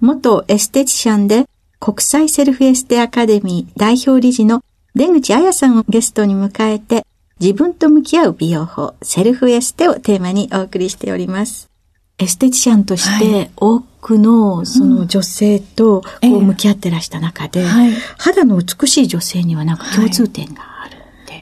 元エステティシャンで国際セルフエステアカデミー代表理事の出口彩さんをゲストに迎えて、自分と向き合う美容法、セルフエステをテーマにお送りしております。エステティシャンとして多くのその女性とこう向き合ってらした中で、肌の美しい女性にはなんか共通点が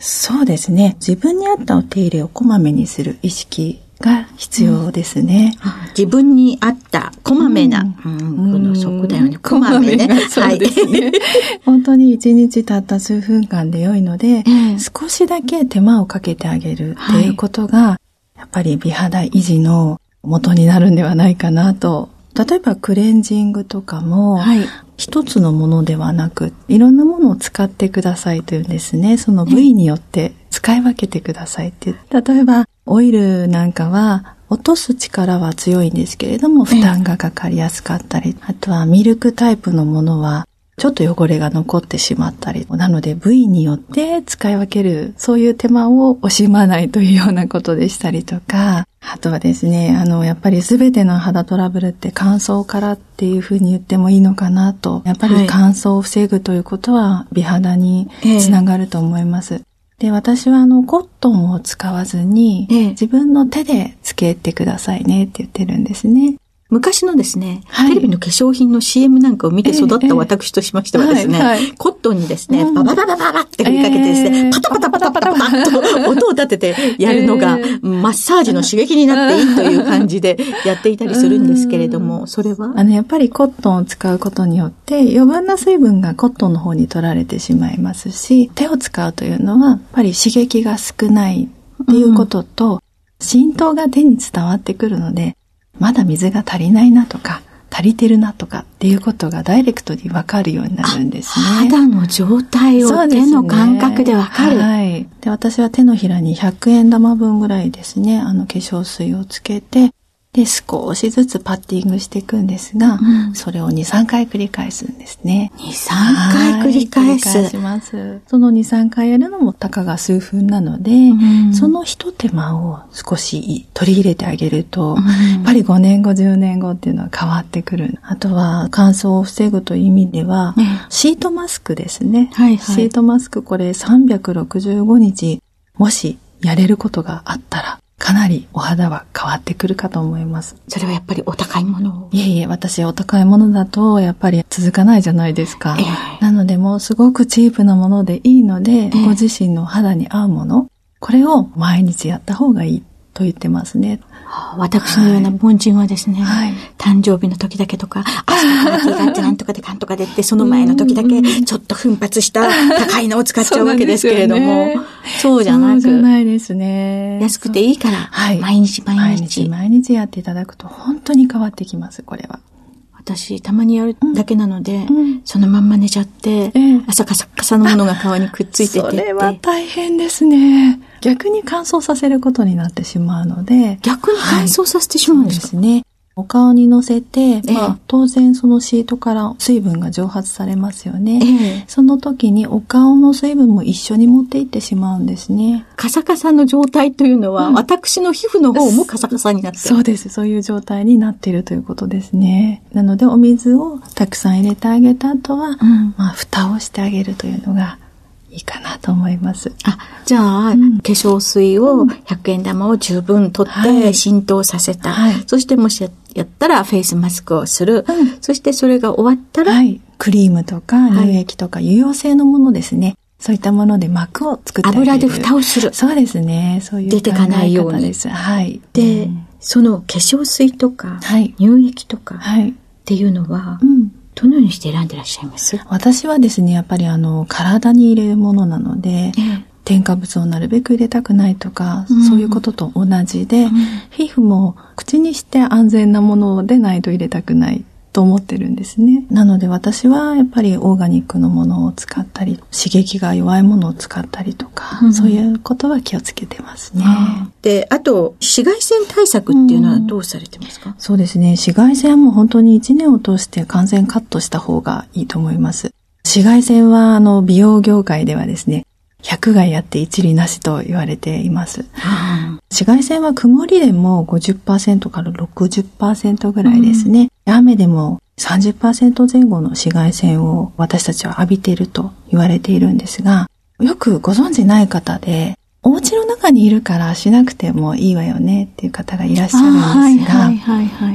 そうですね。自分に合ったお手入れをこまめにする意識が必要ですね。うん、自分に合ったこまめな、うん、うん、そこだよね。こまめね。そうですね。本当に一日たった数分間で良いので、少しだけ手間をかけてあげるっていうことが、はい、やっぱり美肌維持の元になるんではないかなと例えばクレンジングとかも、はい、一つのものではなく、いろんなものを使ってくださいというんですね。その部位によって使い分けてくださいって。例えば、オイルなんかは、落とす力は強いんですけれども、負担がかかりやすかったり、あとはミルクタイプのものは、ちょっと汚れが残ってしまったり、なので部位によって使い分ける、そういう手間を惜しまないというようなことでしたりとか、あとはですね、あの、やっぱり全ての肌トラブルって乾燥からっていうふうに言ってもいいのかなと、やっぱり乾燥を防ぐということは美肌につながると思います。で、私はあの、コットンを使わずに、自分の手でつけてくださいねって言ってるんですね。昔のですね、はい、テレビの化粧品の CM なんかを見て育った私としましてはですね、えーはいはい、コットンにですね、ババババババって振りかけてですね、えー、パタパタパタパタパタと 音を立ててやるのが、マッサージの刺激になっていいという感じで やっていたりするんですけれども、それは？あの、やっぱりコットンを使うことによって、余分な水分がコットンの方に取られてしまいますし、手を使うというのは、やっぱり刺激が少ないっていうことと、浸透が手に伝わってくるので、まだ水が足りないなとか、足りてるなとかっていうことがダイレクトにわかるようになるんですね。肌の状態を手の感覚でわかる、ね、はい。で、私は手のひらに100円玉分ぐらいですね、あの化粧水をつけて、で、少しずつパッティングしていくんですが、うん、それを2、3回繰り返すんですね。2、3回繰り返す。繰り返します。その2、3回やるのもたかが数分なので、うん、その一手間を少し取り入れてあげると、うん、やっぱり5年後、10年後っていうのは変わってくる。あとは乾燥を防ぐという意味では、シートマスクですね。はいはい、シートマスクこれ365日、もしやれることがあったら、かなりお肌は変わってくるかと思います。それはやっぱりお高いものいえいえ、私お高いものだとやっぱり続かないじゃないですか。えー、なのでもうすごくチープなものでいいので、えー、ご自身の肌に合うもの、これを毎日やった方がいいと言ってますね。私のような凡人はですね、はい、誕生日の時だけとか、朝パーティーがあって なんとかでかんとかでって、その前の時だけちょっと奮発した高いのを使っちゃうわけですけれども、そうじゃなく。そうじゃないですね。安くていいから、はい、毎日毎日。毎日毎日やっていただくと本当に変わってきます、これは。私、たまにやるだけなので、うん、そのまんま寝ちゃって、えー、朝カサカサのものが皮にくっついててそれは大変ですね。逆に乾燥させることになってしまうので。逆に乾燥させてしまうんですか、はい、ですね。お顔に乗せて、まあ、当然そのシートから水分が蒸発されますよね。ええ、その時にお顔の水分も一緒に持っていってしまうんですね。カサカサの状態というのは、うん、私の皮膚の方もカサカサになってる。そうです。そういう状態になっているということですね。なので、お水をたくさん入れてあげた後は、うん、まあ、蓋をしてあげるというのがいいかなと思います。あ、じゃあ、うん、化粧水を100円玉を十分取って浸透させた。はい、そしてもしやったらフェイスマスクをする。うん、そしてそれが終わったら、はい、クリームとか乳液とか油溶性のものですね。そういったもので膜を作って。油で蓋をする。そうですね。そういう出てかないように。はい。で、うん、その化粧水とか、はい、乳液とかっていうのは、うんどのようにして選んでらっしゃいます？私はですね、やっぱりあの、体に入れるものなので、え添加物をなるべく入れたくないとか、うん、そういうことと同じで、うん、皮膚も口にして安全なものでないと入れたくないと思ってるんですね。なので私はやっぱりオーガニックのものを使ったり、刺激が弱いものを使ったりとか、うん、そういうことは気をつけてますね。で、あと、紫外線対策っていうのはどうされてますか、うん、そうですね。紫外線はもう本当に1年を通して完全カットした方がいいと思います。紫外線はあの美容業界ではですね、100害あって一理なしと言われています。紫外線は曇りでも50%から60%ぐらいですね。うん、雨でも30%前後の紫外線を私たちは浴びていると言われているんですが、よくご存知ない方で、お家の中にいるからしなくてもいいわよねっていう方がいらっしゃるんですが、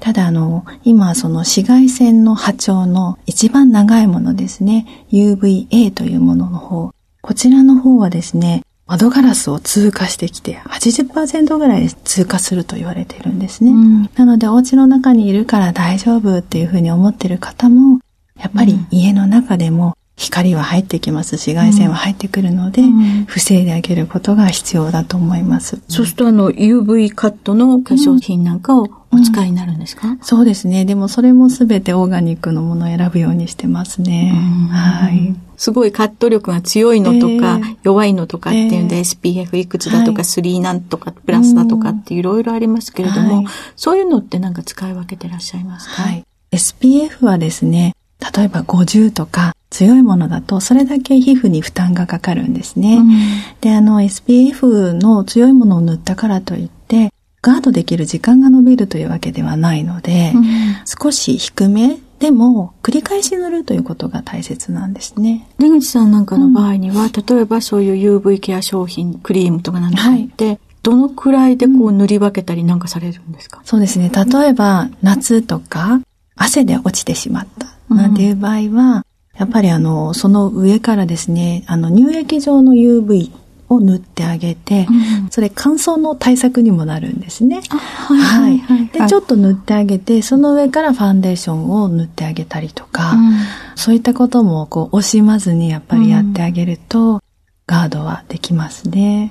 ただあの、今その紫外線の波長の一番長いものですね、UVA というものの方、こちらの方はですね、窓ガラスを通過してきて80%ぐらいで通過すると言われているんですね。うん、なのでお家の中にいるから大丈夫っていうふうに思ってる方も、やっぱり家の中でも光は入ってきます紫外線は入ってくるので、うん、防いであげることが必要だと思います。そうするとあの UV カットの化粧品なんかをお使いになるんですか、うん、そうですね。でもそれもすべてオーガニックのものを選ぶようにしてますね。はい。すごいカット力が強いのとか、えー、弱いのとかっていうんで、えー、SPF いくつだとか、3なんとか、プラスだとかっていろいろありますけれども、はい、そういうのってなんか使い分けてらっしゃいますか？はい。SPF はですね、例えば50とか強いものだとそれだけ皮膚に負担がかかるんですね。うん、で、あの SPF の強いものを塗ったからといってガードできる時間が伸びるというわけではないので、うん、少し低めでも繰り返し塗るということが大切なんですね。出口さんなんかの場合には、うん、例えばそういう UV ケア商品、クリームとかなんかって、はい、どのくらいでこう塗り分けたりなんかされるんですか、そうですね。例えば夏とか汗で落ちてしまったなんていう場合は、やっぱりあの、その上からですね、あの乳液状の UV を塗ってあげて、うん、それ乾燥の対策にもなるんですね。はい、はい、で、ちょっと塗ってあげて、その上からファンデーションを塗ってあげたりとか、うん、そういったこともこう惜しまずにやっぱりやってあげると、ガードはできますね。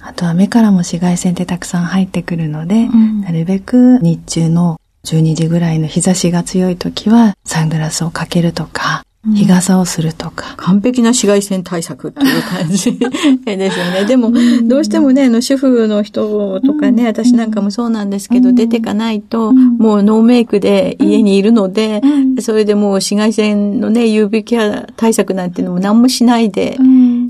あとは目からも紫外線ってたくさん入ってくるので、なるべく日中の12時ぐらいの日差しが強い時はサングラスをかけるとか、日傘をするとか。完璧な紫外線対策っていう感じ。ですよね。でも、どうしてもね、あの、主婦の人とかね、私なんかもそうなんですけど、出てかないと、もうノーメイクで家にいるので、それでもう紫外線のね、UV ケア対策なんていうのも何もしないで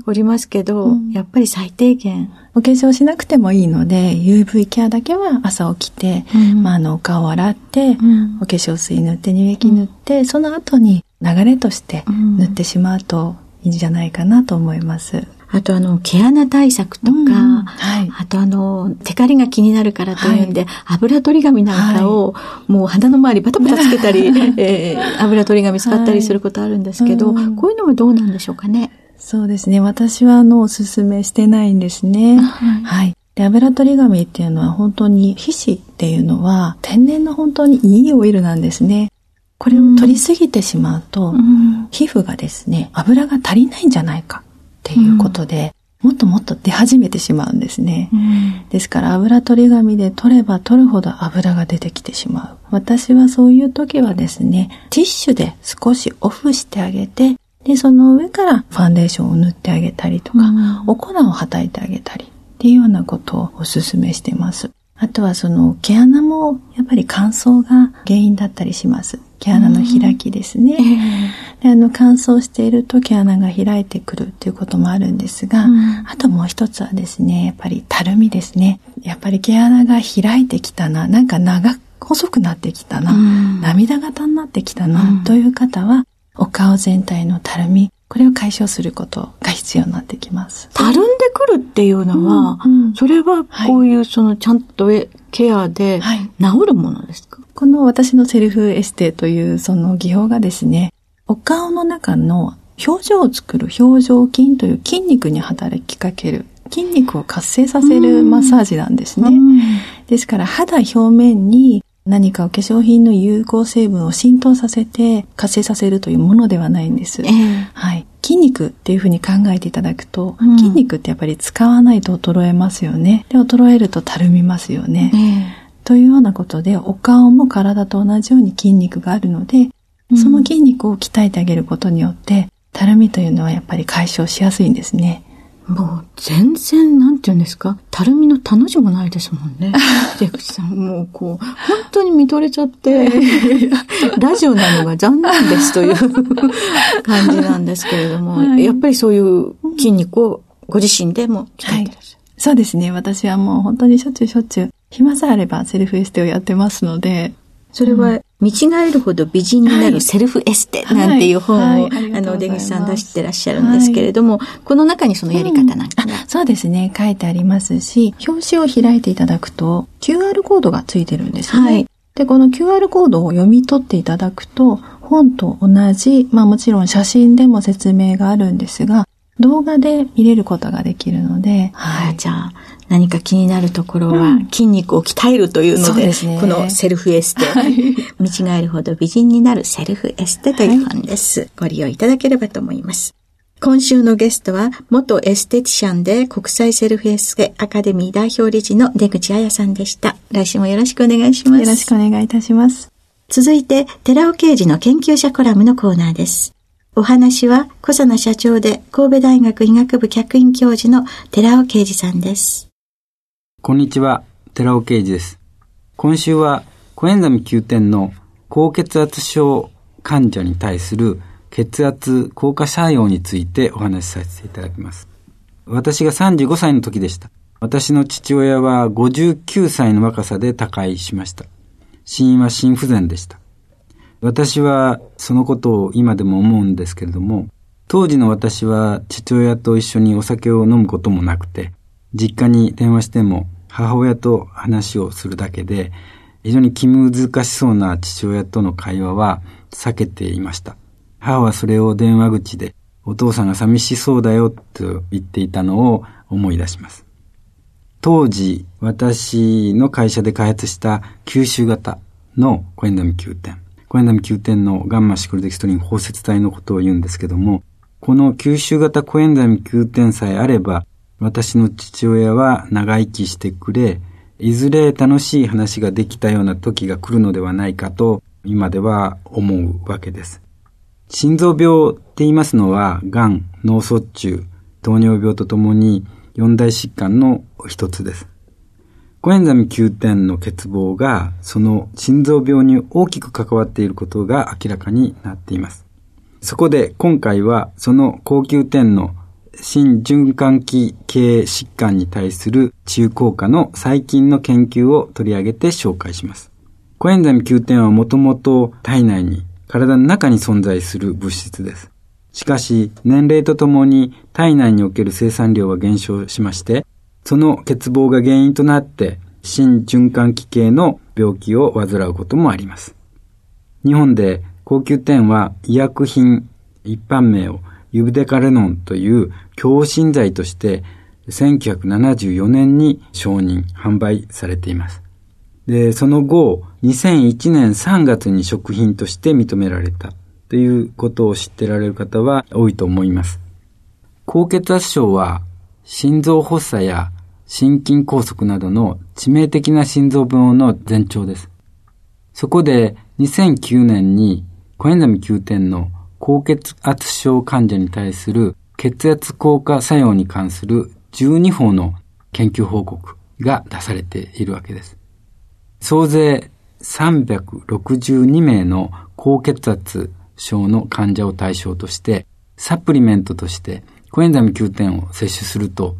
おりますけど、やっぱり最低限。お化粧しなくてもいいので、UV ケアだけは朝起きて、まあ、あの、お顔を洗って、お化粧水塗って乳液塗って、その後に流れとして塗ってしまうといいんじゃないかなと思います。あとあの、毛穴対策とか、うんはい、あとあの、テカリが気になるからというんで、はい、油取り紙なんかを、はい、もう肌の周りバタバタつけたり、えー、油取り紙使ったりすることあるんですけど、こういうのはどうなんでしょうかね。そうですね。私はあの、おすすめしてないんですね。はい。で、油取り紙っていうのは本当に皮脂っていうのは天然の本当にいいオイルなんですね。これを取りすぎてしまうと、うん、皮膚がですね、油が足りないんじゃないかっていうことで、うん、もっともっと出始めてしまうんですね。うん、ですから油取り紙で取れば取るほど油が出てきてしまう。私はそういう時はですね、ティッシュで少しオフしてあげて、で、その上からファンデーションを塗ってあげたりとか、お粉をはたいてあげたりっていうようなことをお勧めしてます。あとはその毛穴もやっぱり乾燥が原因だったりします。毛穴の開きですね。であの乾燥していると毛穴が開いてくるっていうこともあるんですが、うん、あともう一つはですね、やっぱりたるみですね。やっぱり毛穴が開いてきたな、なんか長細くなってきたな、うん、涙型になってきたな、という方は、お顔全体のたるみ、これを解消することが必要になってきます。たるんでくるっていうのは、うん。うん、それはこういうそのちゃんとケアで治るものですか、はい、この私のセルフエステというその技法がですね、お顔の中の表情を作る表情筋という筋肉に働きかける筋肉を活性させるマッサージなんですね。ですから肌表面に何かお化粧品の有効成分を浸透させて活性させるというものではないんです。えー、はい。筋肉っていうふうに考えていただくと、うん、筋肉ってやっぱり使わないと衰えますよね。で、衰えるとたるみますよね。えー、というようなことで、お顔も体と同じように筋肉があるので、その筋肉を鍛えてあげることによって、たるみというのはやっぱり解消しやすいんですね。もう全然、なんて言うんですか、たるみのたの字もないですもんね。出口さん、もうこう、本当に見とれちゃって、ラジオなのが残念ですという 感じなんですけれども、はい、やっぱりそういう筋肉をご自身でも鍛えてらっしゃる、はい、そうですね。私はもう本当にしょっちゅうしょっちゅう、暇さえあればセルフエステをやってますので、それは、見違えるほど美人になるセルフエステなんていう本を、あの、出口さん出してらっしゃるんですけれども、この中にそのやり方なんか、うん、そうですね、書いてありますし、表紙を開いていただくと、QR コードがついてるんですね。はい。で、この QR コードを読み取っていただくと、本と同じ、まあもちろん写真でも説明があるんですが、動画で見れることができるので。はい、じゃあ、何か気になるところは、筋肉を鍛えるというので、うん、このセルフエステ、はい、見違えるほど美人になるセルフエステという本です。はい、ご利用いただければと思います。今週のゲストは、元エステティシャンで国際セルフエステアカデミー代表理事の出口彩さんでした。来週もよろしくお願いします。よろしくお願いいたします。続いて、寺尾刑事の研究者コラムのコーナーです。お話は、小佐奈社長で神戸大学医学部客員教授の寺尾啓二さんです。こんにちは、寺尾啓二です。今週は、コエンザミ Q10 の高血圧症患者に対する血圧効果作用についてお話しさせていただきます。私が35歳の時でした。私の父親は59歳の若さで他界しました。死因は心不全でした。私はそのことを今でも思うんですけれども、当時の私は父親と一緒にお酒を飲むこともなくて、実家に電話しても母親と話をするだけで、非常に気難しそうな父親との会話は避けていました。母はそれを電話口で、お父さんが寂しそうだよと言っていたのを思い出します。当時、私の会社で開発した吸収型のコエンダミ Q10。コエンダミ Q10 のガンマシクロデキストリン包摂体のことを言うんですけども、この吸収型コエンザミ Q10 さえあれば、私の父親は長生きしてくれ、いずれ楽しい話ができたような時が来るのではないかと、今では思うわけです。心臓病って言いますのは、癌、脳卒中、糖尿病とともに四大疾患の一つです。コエンザミ Q10 の欠乏が、その心臓病に大きく関わっていることが明らかになっています。そこで今回は、その高級点の心循環器系疾患に対する治癒効果の最近の研究を取り上げて紹介します。コエンザミ Q10 はもともと体内に体の中に存在する物質です。しかし、年齢とともに体内における生産量は減少しまして、その欠乏が原因となって、心循環器系の病気を患うこともあります。日本で高級店は医薬品一般名をユブデカレノンという強心剤として1974年に承認、販売されています。で、その後、2001年3月に食品として認められたということを知ってられる方は多いと思います。高血圧症は心臓発作や心筋梗塞などの致命的な心臓病の前兆です。そこで2009年にコエンザミ Q10 の高血圧症患者に対する血圧効果作用に関する12法の研究報告が出されているわけです。総勢362名の高血圧症の患者を対象として、サプリメントとしてコエンザイム Q10 を摂取すると、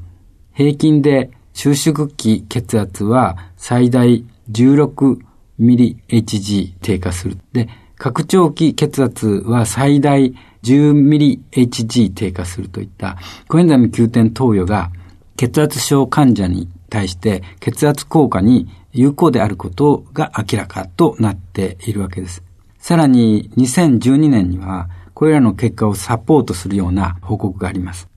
平均で収縮期血圧は最大16ミリ HG 低下する。で、拡張期血圧は最大10ミリ HG 低下するといったコエンザイム Q10 投与が血圧症患者に対して血圧効果に有効であることが明らかとなっているわけです。さらに2012年にはこれらの結果をサポートするような報告があります。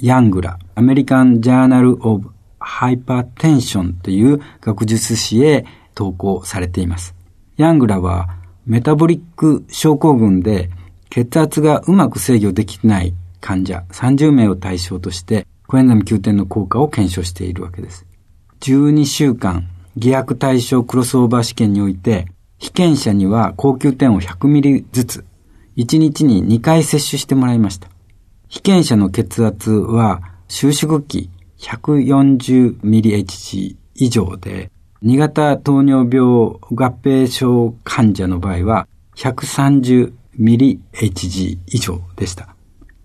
ヤングラ、アメリカン・ジャーナル・オブ・ハイパーテンションという学術誌へ投稿されています。ヤングラはメタボリック症候群で血圧がうまく制御できない患者30名を対象としてコエンザミ Q10 の効果を検証しているわけです。12週間、偽薬対象クロスオーバー試験において、被験者には高級点を100ミリずつ、1日に2回接種してもらいました。被験者の血圧は収縮期 140mHg 以上で、2型糖尿病合併症患者の場合は 130mHg 以上でした。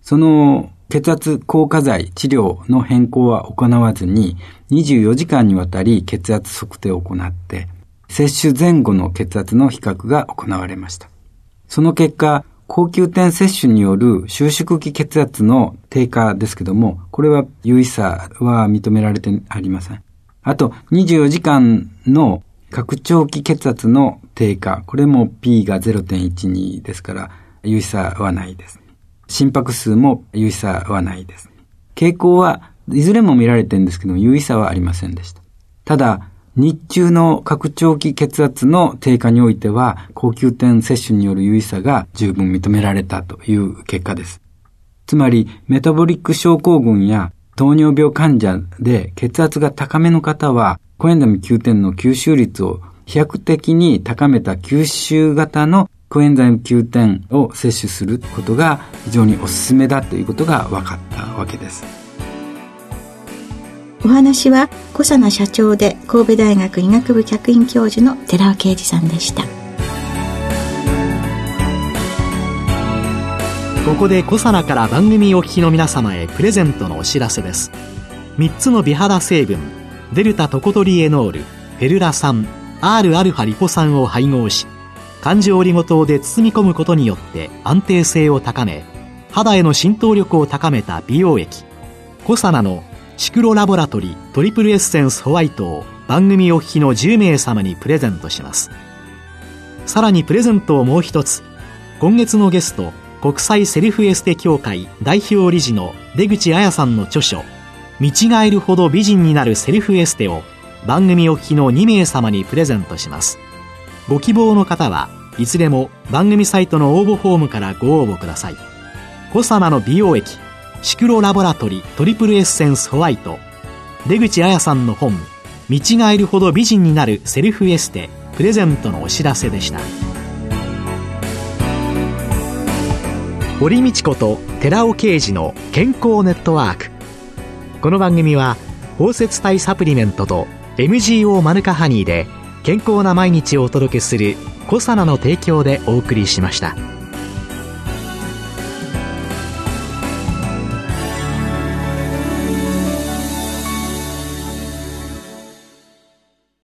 その血圧硬化剤治療の変更は行わずに24時間にわたり血圧測定を行って、接種前後の血圧の比較が行われました。その結果、高級点摂取による収縮期血圧の低下ですけども、これは有意差は認められてありません。あと、24時間の拡張期血圧の低下、これも P が0.12ですから、有意差はないです。心拍数も有意差はないです。傾向はいずれも見られてるんですけども、有意差はありませんでした。ただ、日中の拡張期血圧の低下においては、高級点摂取による有意差が十分認められたという結果です。つまり、メタボリック症候群や糖尿病患者で血圧が高めの方は、コエンザミ Q10 の吸収率を飛躍的に高めた吸収型のコエンザイム Q10 を摂取することが非常におすすめだということが分かったわけです。お話は小佐奈社長で神戸大学医学部客員教授の寺尾啓二さんでした。ここで小佐奈から番組お聞きの皆様へプレゼントのお知らせです。3つの美肌成分、デルタトコトリエノール、フェルラ酸、Rα リポ酸を配合し、環状オリゴ糖で包み込むことによって安定性を高め肌への浸透力を高めた美容液コサナのシクロラボラトリトリプルエッセンスホワイトを番組お聞きの10名様にプレゼントします。さらにプレゼントをもう一つ今月のゲスト国際セルフエステ協会代表理事の出口彩さんの著書見違えるほど美人になるセルフエステを番組お聞きの2名様にプレゼントします。ご希望の方はいずれも番組サイトの応募フォームからご応募ください。コサの美容液シクロラボラトリトリプルエッセンスホワイト。出口彩さんの本見違えるほど美人になるセルフエステプレゼントのお知らせでした。堀道子と寺尾啓二の健康ネットワーク。この番組は包摂体サプリメントと MGO マヌカハニーで健康な毎日をお届けする「コサナの提供」でお送りしました。